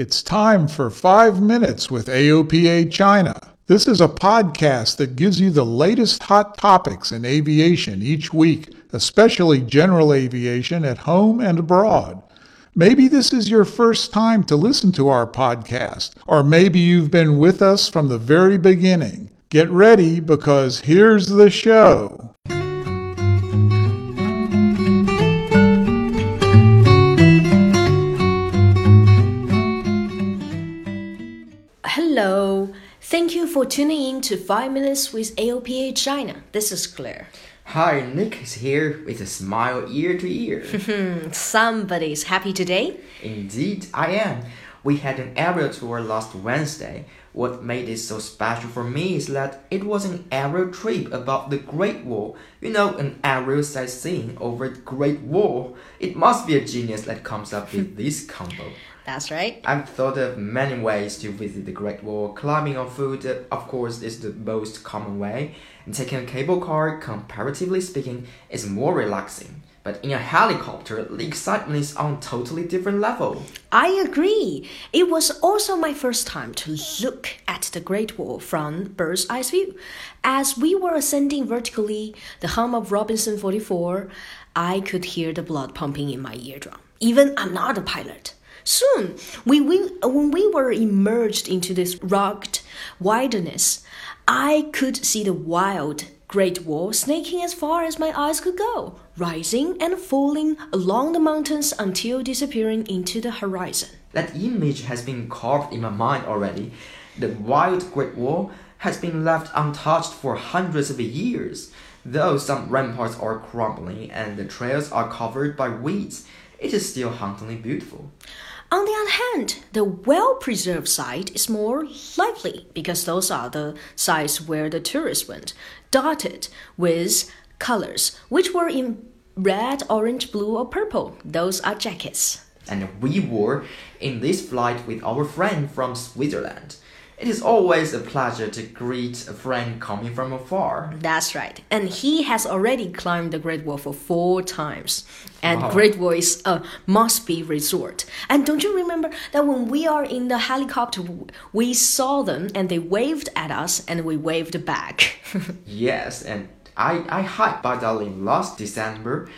It's time for 5 Minutes with AOPA China. This is a podcast that gives you the latest hot topics in aviation each week, especially general aviation at home and abroad. Maybe this is your first time to listen to our podcast, or maybe you've been with us from the very beginning. Get ready because here's the show. Thank you for tuning in to 5 Minutes with AOPA China. This is Claire. Hi, Nick is here with a smile ear to ear. Somebody's happy today. Indeed, I am. We had an aerial tour last Wednesday. What made it so special for me is that it was an aerial trip above the Great Wall. You know, an aerial sightseeing over the Great Wall. It must be a genius that comes up with this combo. That's right. I've thought of many ways to visit the Great Wall. Climbing on foot, uh, of course, is the most common way. And taking a cable car, comparatively speaking, is more relaxing. But in a helicopter, the excitement is on a totally different level. I agree. It was also my first time to look at the Great Wall from bird's eye view. As we were ascending vertically, the hum of Robinson 44, I could hear the blood pumping in my eardrum. Even I'm not a pilot. Soon, we, we, when we were immersed into this rugged wilderness, I could see the wild Great Wall snaking as far as my eyes could go, rising and falling along the mountains until disappearing into the horizon. That image has been carved in my mind already. The wild Great Wall has been left untouched for hundreds of years. Though some ramparts are crumbling and the trails are covered by weeds, it is still hauntingly beautiful. On the other hand, the well preserved site is more lively because those are the sites where the tourists went, dotted with colors, which were in red, orange, blue, or purple. Those are jackets. And we were in this flight with our friend from Switzerland. It is always a pleasure to greet a friend coming from afar. That's right. And he has already climbed the Great Wall for four times. And Wow. Great Wall is a must be resort. And don't you remember that when we are in the helicopter, we saw them and they waved at us and we waved back? Yes, and I, I hiked Badaling last December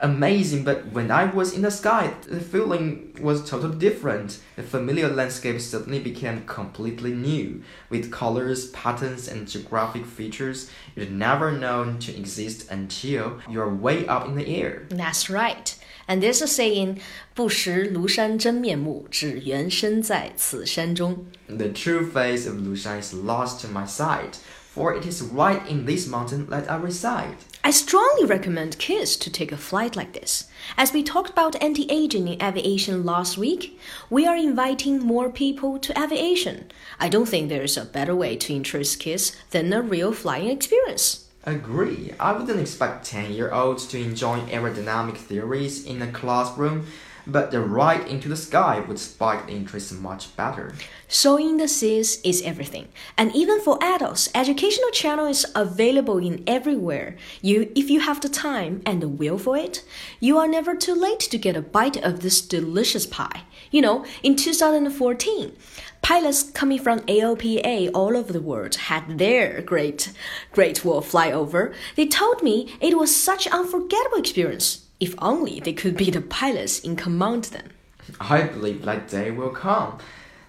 Amazing, but when I was in the sky, the feeling was totally different. The familiar landscape suddenly became completely new, with colors, patterns, and geographic features you'd never known to exist until you're way up in the air. That's right. And there's a saying, 不识庐山真面目，只缘身在此山中。 The true face of Lushan is lost to my sight, for it is right in this mountain that I reside. I strongly recommend kids to take a flight like this. As we talked about anti aging in aviation last week, we are inviting more people to aviation. I don't think there is a better way to interest kids than a real flying experience. Agree. I wouldn't expect 10 year olds to enjoy aerodynamic theories in a classroom, but the ride into the sky would spark the interest much better. Sowing the seeds is everything. And even for adults, educational channel is available in everywhere. You if you have the time and the will for it, you are never too late to get a bite of this delicious pie. You know, in 2014, pilots coming from AOPA all over the world had their great great wall flyover. They told me it was such an unforgettable experience. If only they could be the pilots in command then. I believe that day will come.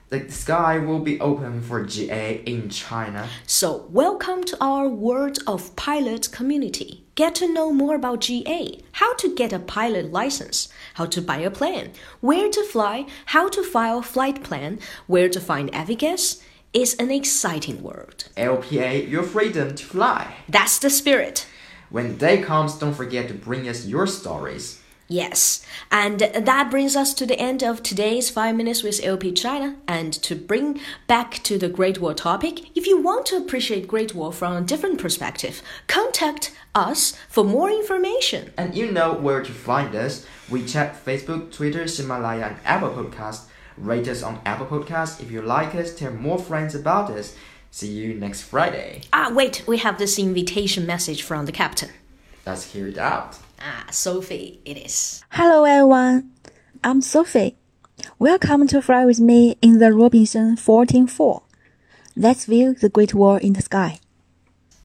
The sky will be open for GA in China. So, welcome to our World of Pilot community. Get to know more about GA, how to get a pilot license, how to buy a plane, where to fly, how to file a flight plan, where to find advocates. It's an exciting world. AOPA, your freedom to fly. That's the spirit. When the day comes, don't forget to bring us your stories. Yes, and that brings us to the end of today's 5 Minutes with AOPA China. And to bring back to the Great Wall topic, if you want to appreciate Great Wall from a different perspective, contact us for more information. And you know where to find us. WeChat Facebook, Twitter, Himalaya, and Apple Podcast. Rate us on Apple Podcast. If you like us, tell more friends about us. See you next Friday. Ah, wait, we have this invitation message from the captain. Let's hear it out. Ah, Sophie, it is. Hello everyone, I'm Sophie. Welcome to fly with me in the Robinson 14-4. Let's view the Great Wall in the sky.